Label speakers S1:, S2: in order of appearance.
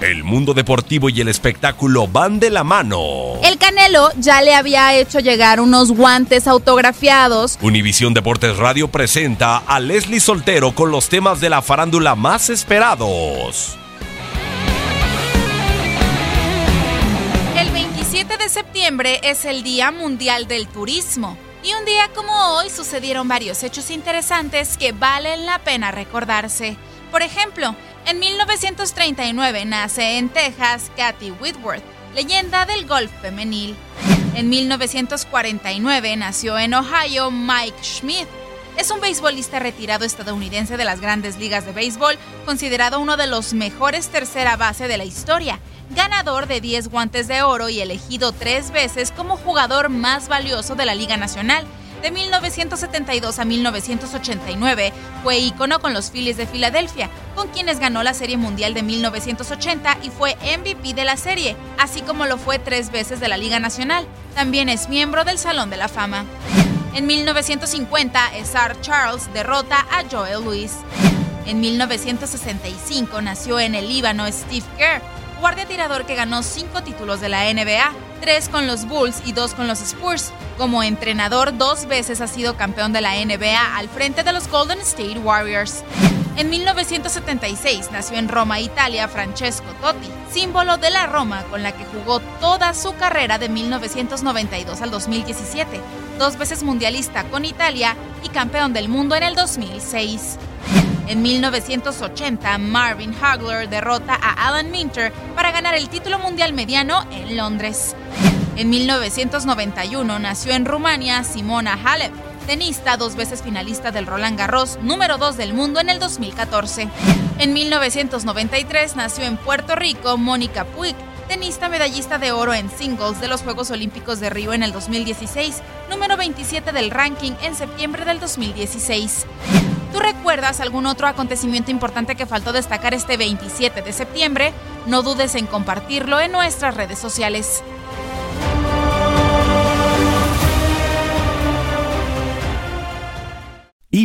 S1: El mundo deportivo y el espectáculo van de la mano.
S2: El Canelo ya le había hecho llegar unos guantes autografiados.
S1: Univisión Deportes Radio presenta a Leslie Soltero con los temas de la farándula más esperados.
S2: El 27 de septiembre es el Día Mundial del Turismo. Y un día como hoy sucedieron varios hechos interesantes que valen la pena recordarse. Por ejemplo, en 1939 nace en Texas Kathy Whitworth, leyenda del golf femenil. En 1949 nació en Ohio Mike Schmidt. Es un beisbolista retirado estadounidense de las grandes ligas de béisbol, considerado uno de los mejores tercera base de la historia, ganador de 10 guantes de oro y elegido tres veces como jugador más valioso de la Liga Nacional de 1972 a 1989 fue ícono con los Phillies de Filadelfia, con quienes ganó la Serie Mundial de 1980 y fue MVP de la serie, así como lo fue tres veces de la Liga Nacional. También es miembro del Salón de la Fama. En 1950, Sar Charles derrota a Joel Louis. En 1965 nació en el Líbano Steve Kerr, guardia tirador que ganó cinco títulos de la NBA, tres con los Bulls y dos con los Spurs. Como entrenador, dos veces ha sido campeón de la NBA al frente de los Golden State Warriors. En 1976 nació en Roma, Italia, Francesco Totti, símbolo de la Roma con la que jugó toda su carrera de 1992 al 2017, dos veces mundialista con Italia y campeón del mundo en el 2006. En 1980, Marvin Hagler derrota a Alan Minter para ganar el título mundial mediano en Londres. En 1991 nació en Rumania Simona Halep, tenista dos veces finalista del Roland Garros, número 2 del mundo en el 2014. En 1993 nació en Puerto Rico Mónica Puig, tenista medallista de oro en singles de los Juegos Olímpicos de Río en el 2016, número 27 del ranking en septiembre del 2016. ¿Tú recuerdas algún otro acontecimiento importante que faltó destacar este 27 de septiembre? No dudes en compartirlo en nuestras redes sociales.